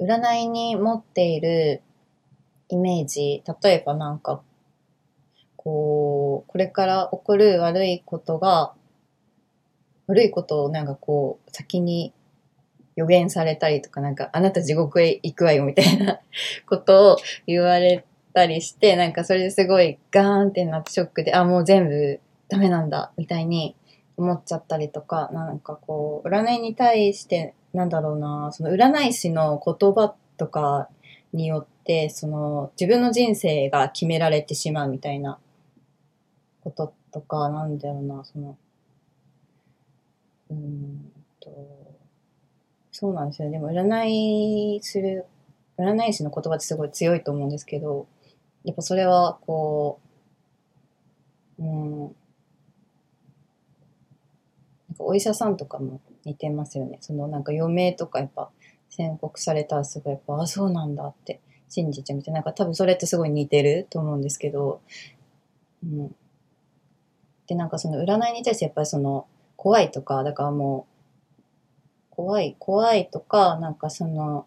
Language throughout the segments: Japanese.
占いに持っているイメージ、例えばなんか、こう、これから起こる悪いことが、悪いことをなんかこう、先に予言されたりとか、なんか、あなた地獄へ行くわよみたいな ことを言われたりして、なんかそれですごいガーンってなってショックで、あ、もう全部ダメなんだ、みたいに思っちゃったりとか、なんかこう、占いに対して、なんだろうな、その占い師の言葉とかによって、その自分の人生が決められてしまうみたいなこととか、なんだろうな、その、うんと、そうなんですよ。でも占いする、占い師の言葉ってすごい強いと思うんですけど、やっぱそれはこう、うん、なんかお医者さんとかも似てますよね。そのなんか余命とかやっぱ宣告されたらすごいやっぱ、あ、そうなんだって信じちゃうみたいな。なんか多分それってすごい似てると思うんですけど、うん。で、なんかその占いに対してやっぱりその怖いとか、だからもう、怖い、怖いとか、なんかその、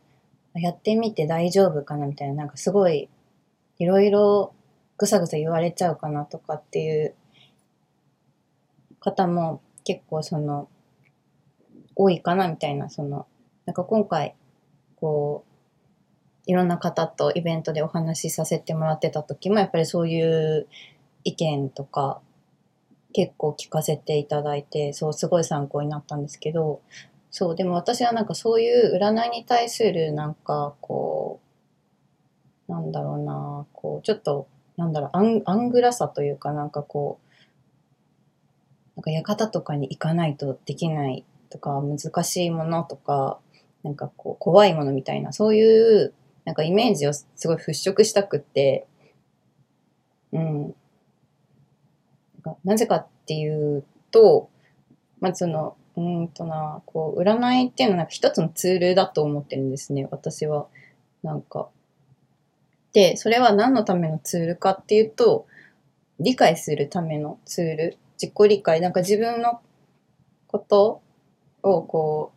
やってみて大丈夫かなみたいな、なんかすごい、いろいろぐさぐさ言われちゃうかなとかっていう方も結構その、多いかなみたいな、その、なんか今回、こう、いろんな方とイベントでお話しさせてもらってた時も、やっぱりそういう意見とか、結構聞かせていただいて、そう、すごい参考になったんですけど、そう、でも私はなんかそういう占いに対するなんかこう、なんだろうな、こう、ちょっと、なんだろう、アンアングラさというかなんかこう、なんか館とかに行かないとできないとか、難しいものとか、なんかこう、怖いものみたいな、そういう、なんかイメージをすごい払拭したくって、うん。なぜかっていうと、まずその、うんとな、こう、占いっていうのはなんか一つのツールだと思ってるんですね、私は。なんか。で、それは何のためのツールかっていうと、理解するためのツール。自己理解。なんか自分のことをこ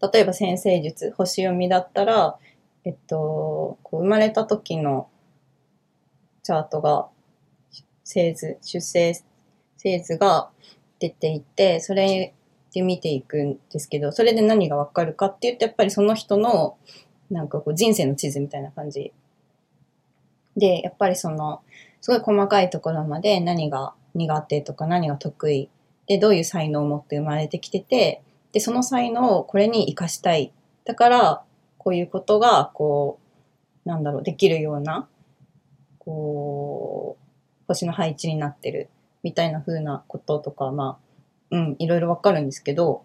う、例えば先生術、星読みだったら、えっと、こう生まれた時のチャートが、生図、出生生図が出ていて、それで見ていくんですけど、それで何がわかるかって言うと、やっぱりその人の、なんかこう人生の地図みたいな感じ。で、やっぱりその、すごい細かいところまで何が苦手とか何が得意で、どういう才能を持って生まれてきてて、で、その才能をこれに活かしたい。だから、こういうことが、こう、なんだろう、できるような、こう、星の配置になってる、みたいな風なこととか、まあ、うん、いろいろわかるんですけど、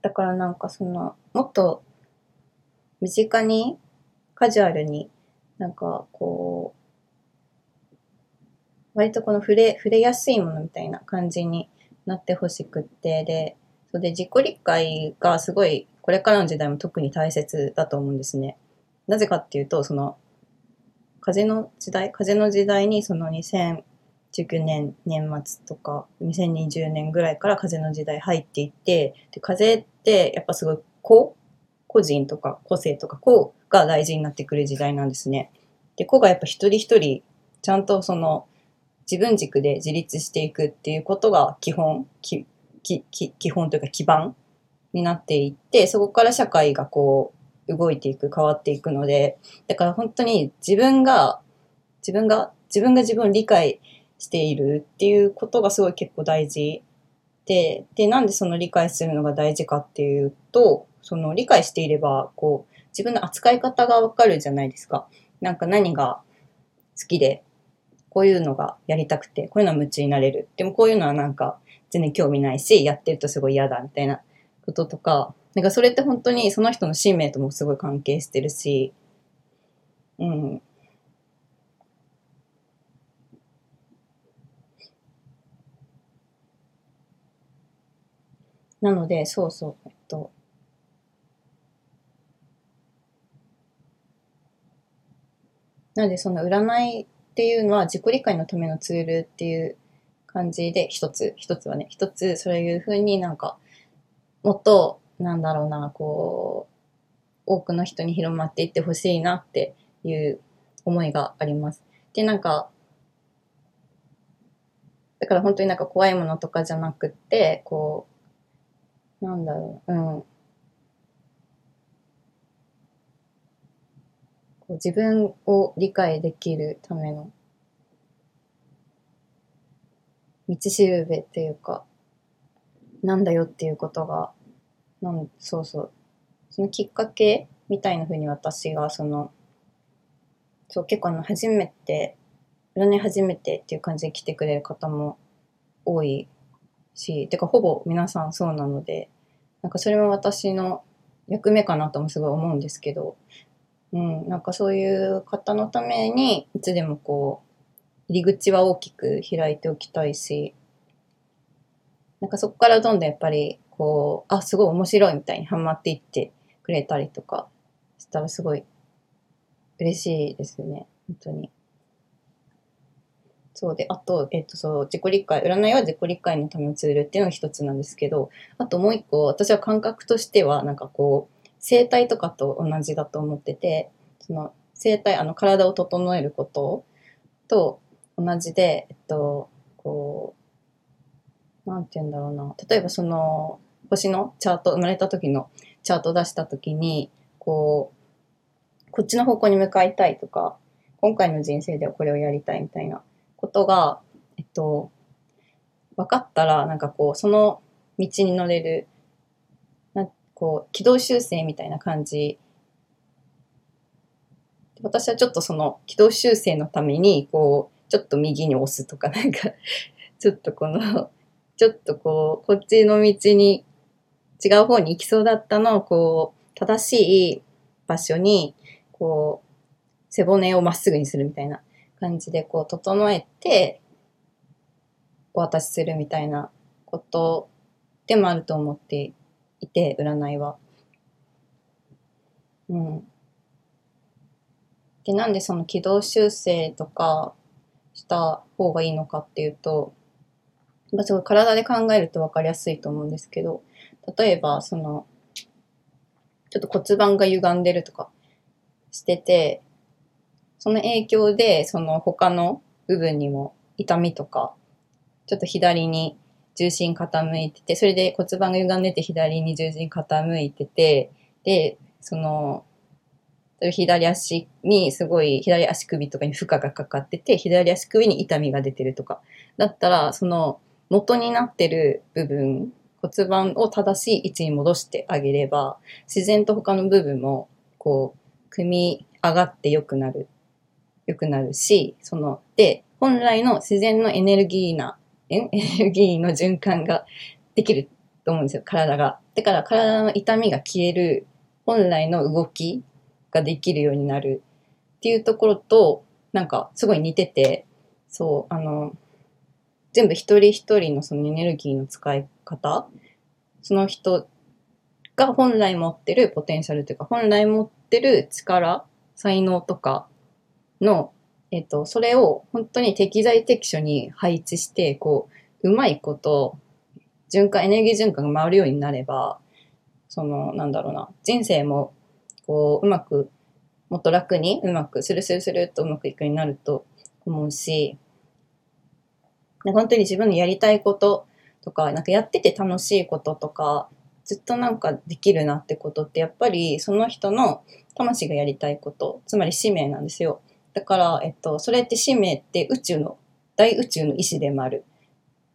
だからなんかその、もっと、身近に、カジュアルに、なんかこう、割とこの触れ、触れやすいものみたいな感じになってほしくって、で、それで自己理解がすごい、これからの時代も特に大切だと思うんですね。なぜかっていうと、その、風の時代風の時代にその2019年年末とか2020年ぐらいから風の時代入っていって、で風ってやっぱすごい個個人とか個性とか個が大事になってくる時代なんですね。で、個がやっぱ一人一人ちゃんとその自分軸で自立していくっていうことが基本、きき基本というか基盤になっていって、そこから社会がこう動いていく、変わっていくので、だから本当に自分が、自分が、自分が自分を理解しているっていうことがすごい結構大事で、で、なんでその理解するのが大事かっていうと、その理解していれば、こう、自分の扱い方がわかるじゃないですか。なんか何が好きで、こういうのがやりたくて、こういうのは夢中になれる。でもこういうのはなんか全然興味ないし、やってるとすごい嫌だみたいなこととか、なんかそれって本当にその人の使命ともすごい関係してるし、うん。なので、そうそう、えっと、なのでその占いっていうのは自己理解のためのツールっていう感じで一つ、一つはね、一つそういうふうになんか、もっとなんだろうな、こう、多くの人に広まっていってほしいなっていう思いがあります。で、なんか、だから本当になんか怖いものとかじゃなくって、こう、なんだろう、うん。こう自分を理解できるための道しるべっていうか、なんだよっていうことが、なんそうそう。そのきっかけみたいな風に私が、その、そう、結構あの、初めて、占い初めてっていう感じで来てくれる方も多いし、てかほぼ皆さんそうなので、なんかそれも私の役目かなともすごい思うんですけど、うん、なんかそういう方のために、いつでもこう、入り口は大きく開いておきたいし、なんかそこからどんどんやっぱり、こう、あ、すごい面白いみたいにハマっていってくれたりとかしたらすごい嬉しいですよね。本当に。そうで、あと、えっと、そう、自己理解、占いは自己理解のためのツールっていうのが一つなんですけど、あともう一個、私は感覚としては、なんかこう、生態とかと同じだと思ってて、その、生態、あの、体を整えることと、同じで、えっと、こう、なんて言うんだろうな。例えばその、星のチャート、生まれた時のチャート出した時に、こう、こっちの方向に向かいたいとか、今回の人生ではこれをやりたいみたいなことが、えっと、分かったら、なんかこう、その道に乗れる、こう、軌道修正みたいな感じ。私はちょっとその軌道修正のために、こう、ちょっと右に押すとか、なんか、ちょっとこの、ちょっとこう、こっちの道に違う方に行きそうだったのを、こう、正しい場所に、こう、背骨をまっすぐにするみたいな感じで、こう、整えて、お渡しするみたいなことでもあると思っていて、占いは。うん。で、なんでその軌道修正とか、した方がいいのかっていうと、まあ、すごい体で考えると分かりやすいと思うんですけど、例えば、その、ちょっと骨盤が歪んでるとかしてて、その影響で、その他の部分にも痛みとか、ちょっと左に重心傾いてて、それで骨盤が歪んでて左に重心傾いてて、で、その左足にすごい左足首とかに負荷がかかってて、左足首に痛みが出てるとか。だったら、その元になってる部分、骨盤を正しい位置に戻してあげれば、自然と他の部分も、こう、組み上がって良くなる。良くなるし、その、で、本来の自然のエネルギーな、エネルギーの循環ができると思うんですよ、体が。だから体の痛みが消える本来の動きができるようになるっていうところと、なんかすごい似てて、そう、あの、全部一人一人のそのエネルギーの使い方、その人が本来持ってるポテンシャルというか、本来持ってる力、才能とかの、えっと、それを本当に適材適所に配置して、こう、うまいこと、循環、エネルギー循環が回るようになれば、その、なんだろうな、人生もこう、うまく、もっと楽に、うまく、スルスルスルっとうまくいくようになると思うし、本当に自分のやりたいこととか、なんかやってて楽しいこととか、ずっとなんかできるなってことって、やっぱりその人の魂がやりたいこと、つまり使命なんですよ。だから、えっと、それって使命って宇宙の、大宇宙の意志でもある。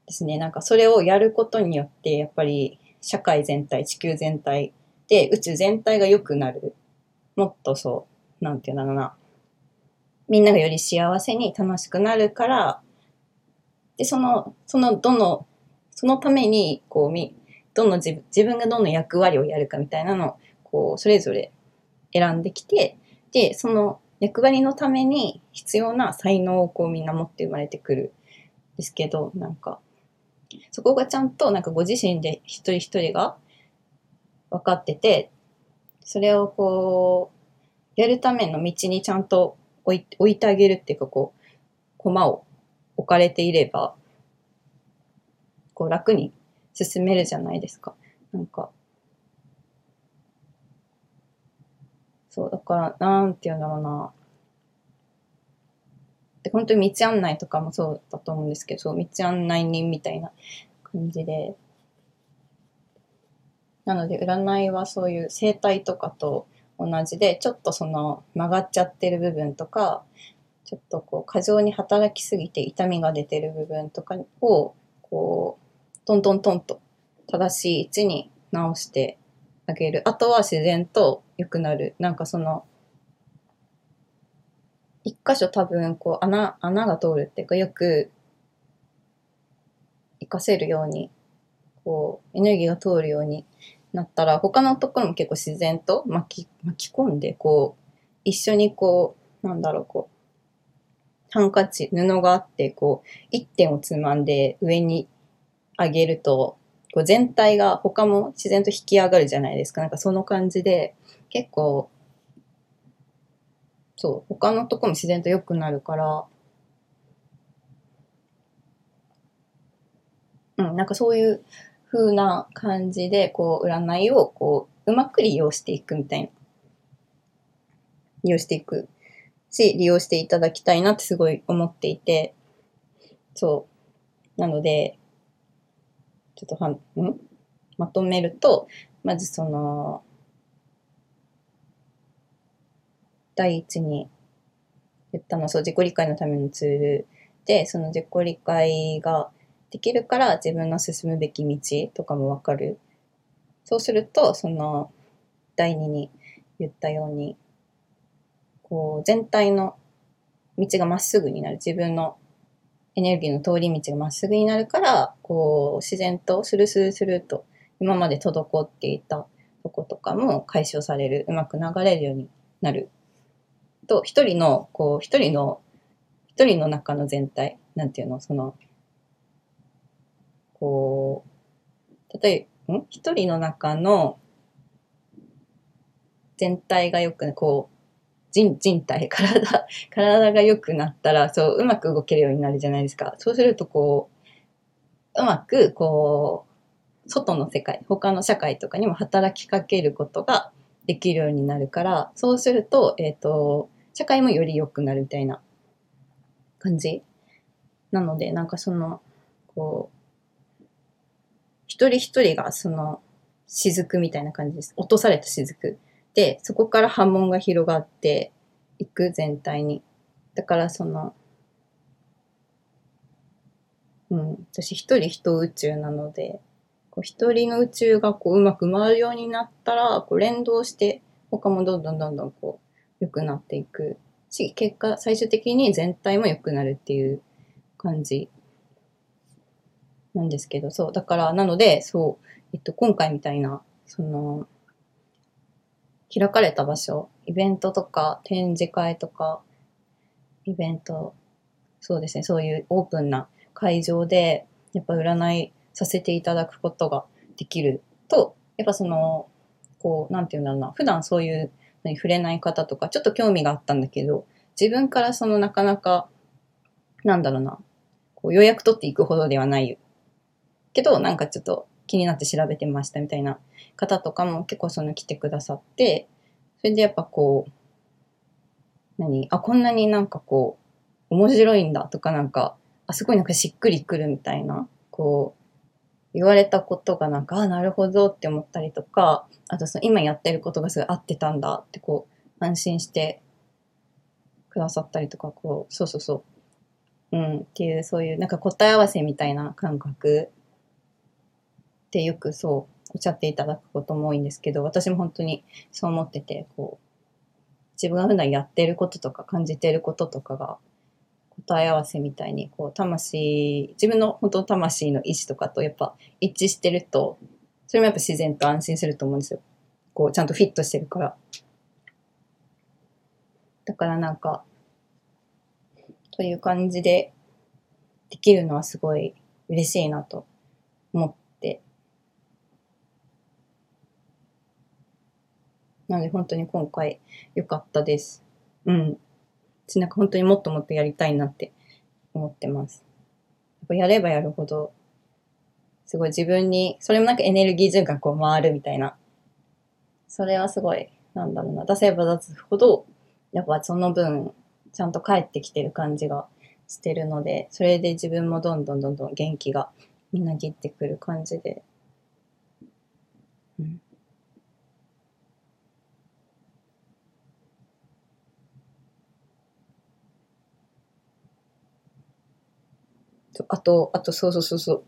ですね。なんかそれをやることによって、やっぱり社会全体、地球全体で宇宙全体が良くなるもっとそう、なんていうんだろうな。みんながより幸せに楽しくなるから、で、その、その、どの、そのために、こう、み、どの自分、自分がどの役割をやるかみたいなのを、こう、それぞれ選んできて、で、その役割のために必要な才能をこうみんな持って生まれてくるんですけど、なんか、そこがちゃんとなんかご自身で一人一人が分かってて、それをこう、やるための道にちゃんと置い置いてあげるっていうか、こう、駒を置かれていれば、こう楽に進めるじゃないですか。なんか、そう、だから、なんて言うんだろうな。で、本当に道案内とかもそうだと思うんですけど、道案内人みたいな感じで。なので、占いはそういう生態とかと同じで、ちょっとその曲がっちゃってる部分とか、ちょっとこう過剰に働きすぎて痛みが出てる部分とかを、こう、トントントンと正しい位置に直してあげる。あとは自然と良くなる。なんかその、一箇所多分こう穴、穴が通るっていうかよく活かせるように、こう、エネルギーが通るようになったら、他のところも結構自然と巻き、巻き込んで、こう、一緒にこう、なんだろう、こう、ハンカチ、布があって、こう、一点をつまんで上に上げると、こう全体が他も自然と引き上がるじゃないですか。なんかその感じで、結構、そう、他のとこも自然と良くなるから、うん、なんかそういう風な感じで、こう、占いを、こう、うまく利用していくみたいな。利用していくし、利用していただきたいなってすごい思っていて、そう。なので、ちょっとはん、ん？まとめると、まずその、第一に言ったのは、そう、自己理解のためのツールで、その自己理解ができるから自分の進むべき道とかもわかる。そうすると、その、第二に言ったように、こう、全体の道がまっすぐになる。自分のエネルギーの通り道がまっすぐになるから、こう、自然とスルスルスルと今まで滞っていたとことかも解消される。うまく流れるようになる。と、一人の、こう、一人の、一人の中の全体、なんていうの、その、こう、例えば、ん？一人の中の全体がよく、こう、人、人体、体、体が良くなったら、そう、うまく動けるようになるじゃないですか。そうすると、こう、うまく、こう、外の世界、他の社会とかにも働きかけることができるようになるから、そうすると、えっ、と、社会もより良くなるみたいな感じ？なので、なんかその、こう、一人一人がその、雫みたいな感じです。落とされた雫。で、そこから波紋が広がっていく全体に。だからその、うん、私一人一宇宙なので、こう一人の宇宙がこううまく回るようになったら、こう連動して他もどんどんどんどんこう良くなっていくし、結果最終的に全体も良くなるっていう感じなんですけど、そう。だから、なので、そう、えっと、今回みたいな、その、開かれた場所、イベントとか展示会とか、イベント、そうですね、そういうオープンな会場で、やっぱ占いさせていただくことができると、やっぱその、こう、なんていうんだろうな、普段そういうに触れない方とか、ちょっと興味があったんだけど、自分からそのなかなか、なんだろうな、こう予約取っていくほどではない。けど、なんかちょっと気になって調べてましたみたいな方とかも結構その来てくださって、それでやっぱこう、何？あ、こんなになんかこう、面白いんだとかなんか、あ、すごいなんかしっくりくるみたいな、こう、言われたことがなんか、あ、なるほどって思ったりとか、あとその今やってることがすごい合ってたんだってこう、安心してくださったりとか、こう、そうそうそう。うん、っていう、そういうなんか答え合わせみたいな感覚ってよくそうおっしゃっていただくことも多いんですけど、私も本当にそう思ってて、こう、自分が普段やってることとか感じてることとかが答え合わせみたいに、こう、魂、自分の本当の魂の意志とかとやっぱ一致してると、それもやっぱ自然と安心すると思うんですよ。こう、ちゃんとフィットしてるから。だからなんか、という感じでできるのはすごい嬉しいなと思って。なので本当に今回良かったです。うん。私なんか本当にもっともっとやりたいなって思ってます。やっぱやればやるほど、すごい自分に、それもなんかエネルギー循環こう回るみたいな。それはすごいなんだろうな、出せば出すほど、やっぱその分、ちゃんと帰ってきてる感じがしてるので、それで自分もどんどんどんどん元気がみなぎってくる感じで。うん。あと、あと、そうそうそうそう。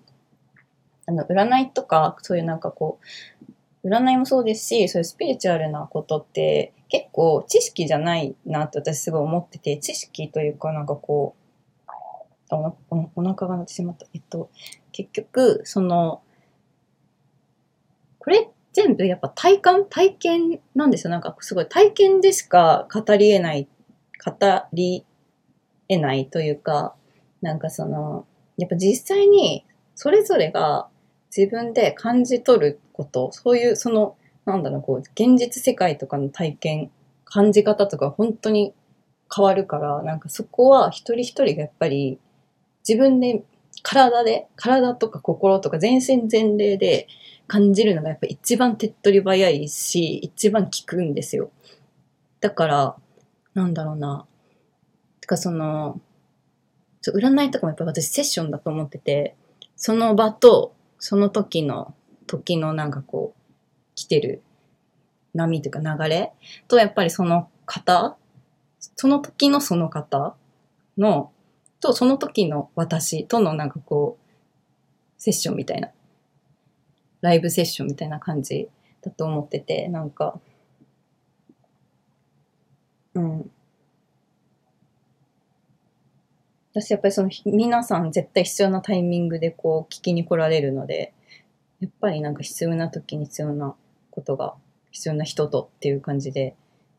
あの、占いとか、そういうなんかこう、占いもそうですし、そういうスピリチュアルなことって結構知識じゃないなって私すごい思ってて、知識というかなんかこう、おおお腹が鳴ってしまった。えっと、結局、その、これ全部やっぱ体感体験なんですよ。なんかすごい体験でしか語り得ない、語り得ないというか、なんかその、やっぱ実際にそれぞれが自分で感じ取ること、そういうその、なんだろう、こう、現実世界とかの体験、感じ方とか本当に変わるから、なんかそこは一人一人がやっぱり自分で体で、体とか心とか全身全霊で感じるのがやっぱ一番手っ取り早いし、一番効くんですよ。だから、なんだろうな。てかその、占いとかもやっぱり私セッションだと思ってて、その場と、その時の、時のなんかこう、来てる波というか流れと、やっぱりその方、その時のその方の、と、その時の私とのなんかこう、セッションみたいな、ライブセッションみたいな感じだと思ってて、なんか、うん。私やっぱりその皆さん絶対必要なタイミングでこう聞きに来られるので、やっぱりなんか必要な時に必要なことが必要な人とっていう感じで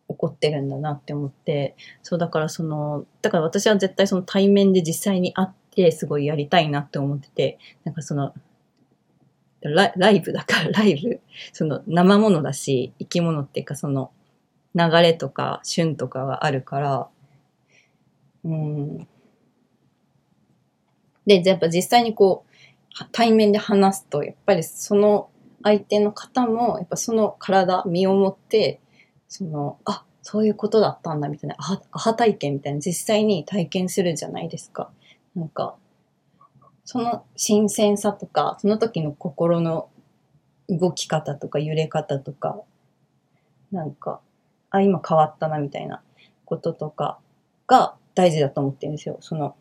起こってるんだなって思って、そうだからその、だから私は絶対その対面で実際に会ってすごいやりたいなって思ってて、なんかその、ラライブだから ライブ、その生ものだし、生き物っていうかその流れとか旬とかがあるから、うん、で、やっぱ実際にこう、対面で話すと、やっぱりその相手の方も、やっぱその体、身をもって、その、あ、そういうことだったんだみたいな、アハ体験みたいな実際に体験するじゃないですか。なんか、その新鮮さとか、その時の心の動き方とか揺れ方とか、なんか、あ、今変わったなみたいなこととかが大事だと思ってるんですよ。その、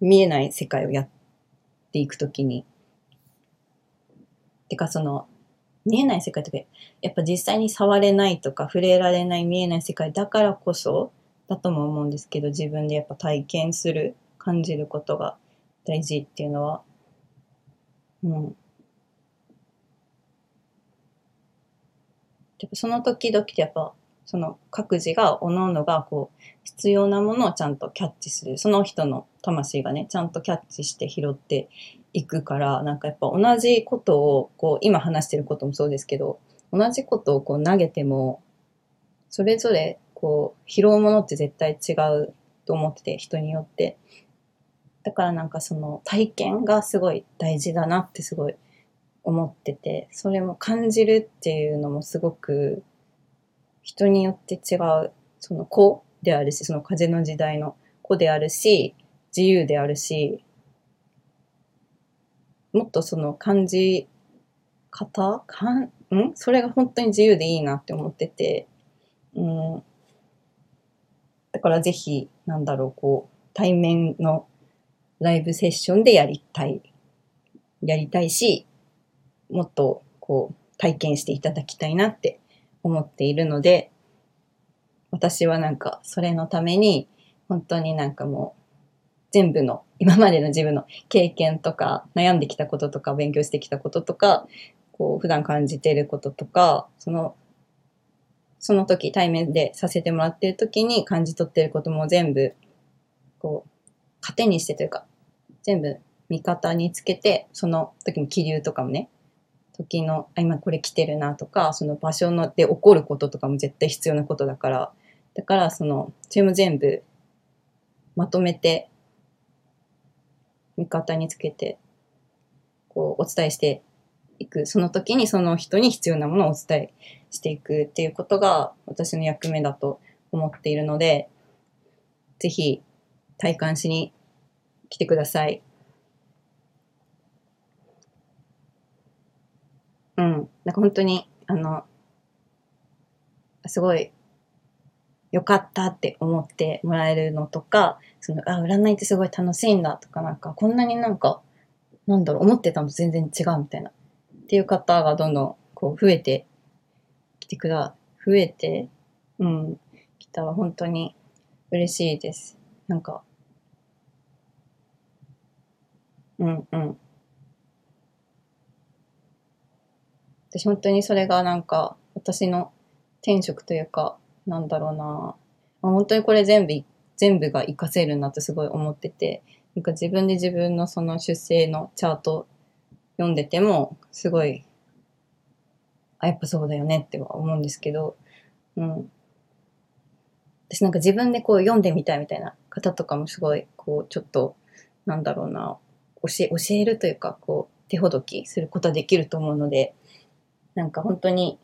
見えない世界をやっていくときに。てかその、見えない世界とか、やっぱ実際に触れないとか触れられない見えない世界だからこそだとも思うんですけど、自分でやっぱ体験する、感じることが大事っていうのは、うん。やっぱその時々でやっぱその各自が、各々がこう、必要なものをちゃんとキャッチする。その人の魂がね、ちゃんとキャッチして拾っていくから、なんかやっぱ同じことを、こう、今話してることもそうですけど、同じことをこう投げても、それぞれこう、拾うものって絶対違うと思ってて、人によって。だからなんかその体験がすごい大事だなってすごい思ってて、それも感じるっていうのもすごく人によって違う、その子であるし、その風の時代の子であるし、自由であるし、もっとその感じ方かん、ん？それが本当に自由でいいなって思ってて、うん。だからぜひ、なんだろう、こう、対面のライブセッションでやりたい。やりたいし、もっと、こう、体験していただきたいなって思っているので、私はなんかそれのために本当になんかもう全部の今までの自分の経験とか悩んできたこととか勉強してきたこととかこう普段感じていることとかそのその時対面でさせてもらってる時に感じ取ってることも全部こう糧にしてというか全部味方につけてその時も気流とかもね時の、あ、今これ来てるなとか、その場所ので起こることとかも絶対必要なことだから、だからその、それも全部まとめて、味方につけて、こう、お伝えしていく。その時にその人に必要なものをお伝えしていくっていうことが私の役目だと思っているので、ぜひ体感しに来てください。うん。なんか本当に、あの、すごい良かったって思ってもらえるのとか、その、あ、占いってすごい楽しいんだとか、なんか、こんなになんか、なんだろう、思ってたのと全然違うみたいな。っていう方がどんどん、こう、増えてきてくだ、増えて、うん、来たら本当に嬉しいです。なんか、うんうん。私本当にそれがなんか、私の転職というか、なんだろうな本当にこれ全部、全部が活かせるなってすごい思ってて、なんか自分で自分のその出生のチャート読んでても、すごい、あ、やっぱそうだよねっては思うんですけど、うん。私なんか自分でこう読んでみたいみたいな方とかもすごい、こう、ちょっと、なんだろうな、教え、教えるというか、こう、手ほどきすることはできると思うので、なんか本当に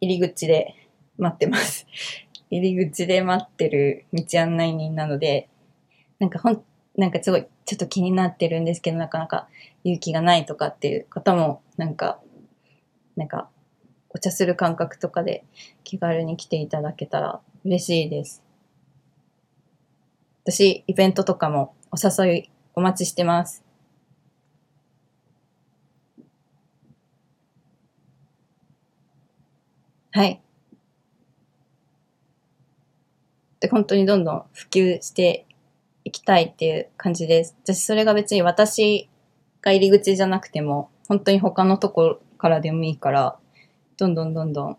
入り口で待ってます。入り口で待ってる道案内人なので、なんかほん、なんかすごいちょっと気になってるんですけど、なかなか勇気がないとかっていう方も、なんか、なんか、お茶する感覚とかで気軽に来ていただけたら嬉しいです。私、イベントとかもお誘いお待ちしてます。はい。で、本当にどんどん普及していきたいっていう感じです。私、それが別に私が入り口じゃなくても、本当に他のところからでもいいから、どんどんどんどん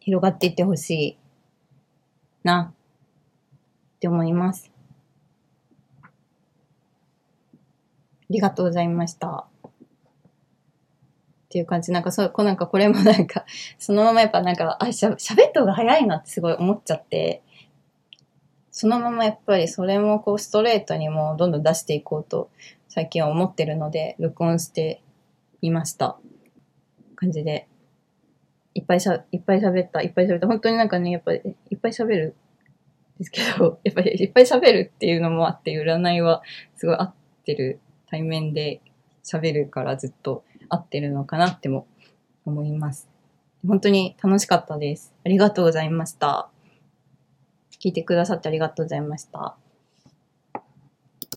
広がっていってほしいなって思います。ありがとうございました。っていう感じ。なんかそう、こなんかこれもなんか、そのままやっぱなんか、あ、しゃ、喋った方が早いなってすごい思っちゃって、そのままやっぱりそれもこうストレートにもどんどん出していこうと最近は思ってるので、録音してみました。感じで。いっぱいしゃ、いっぱい喋った、いっぱい喋った。本当になんかね、やっぱりいっぱい喋るですけど、やっぱりいっぱい喋るっていうのもあって、占いはすごい合ってる対面で喋るからずっと合ってるのかなっても思います。本当に楽しかったです。ありがとうございました。聞いてくださってありがとうございました。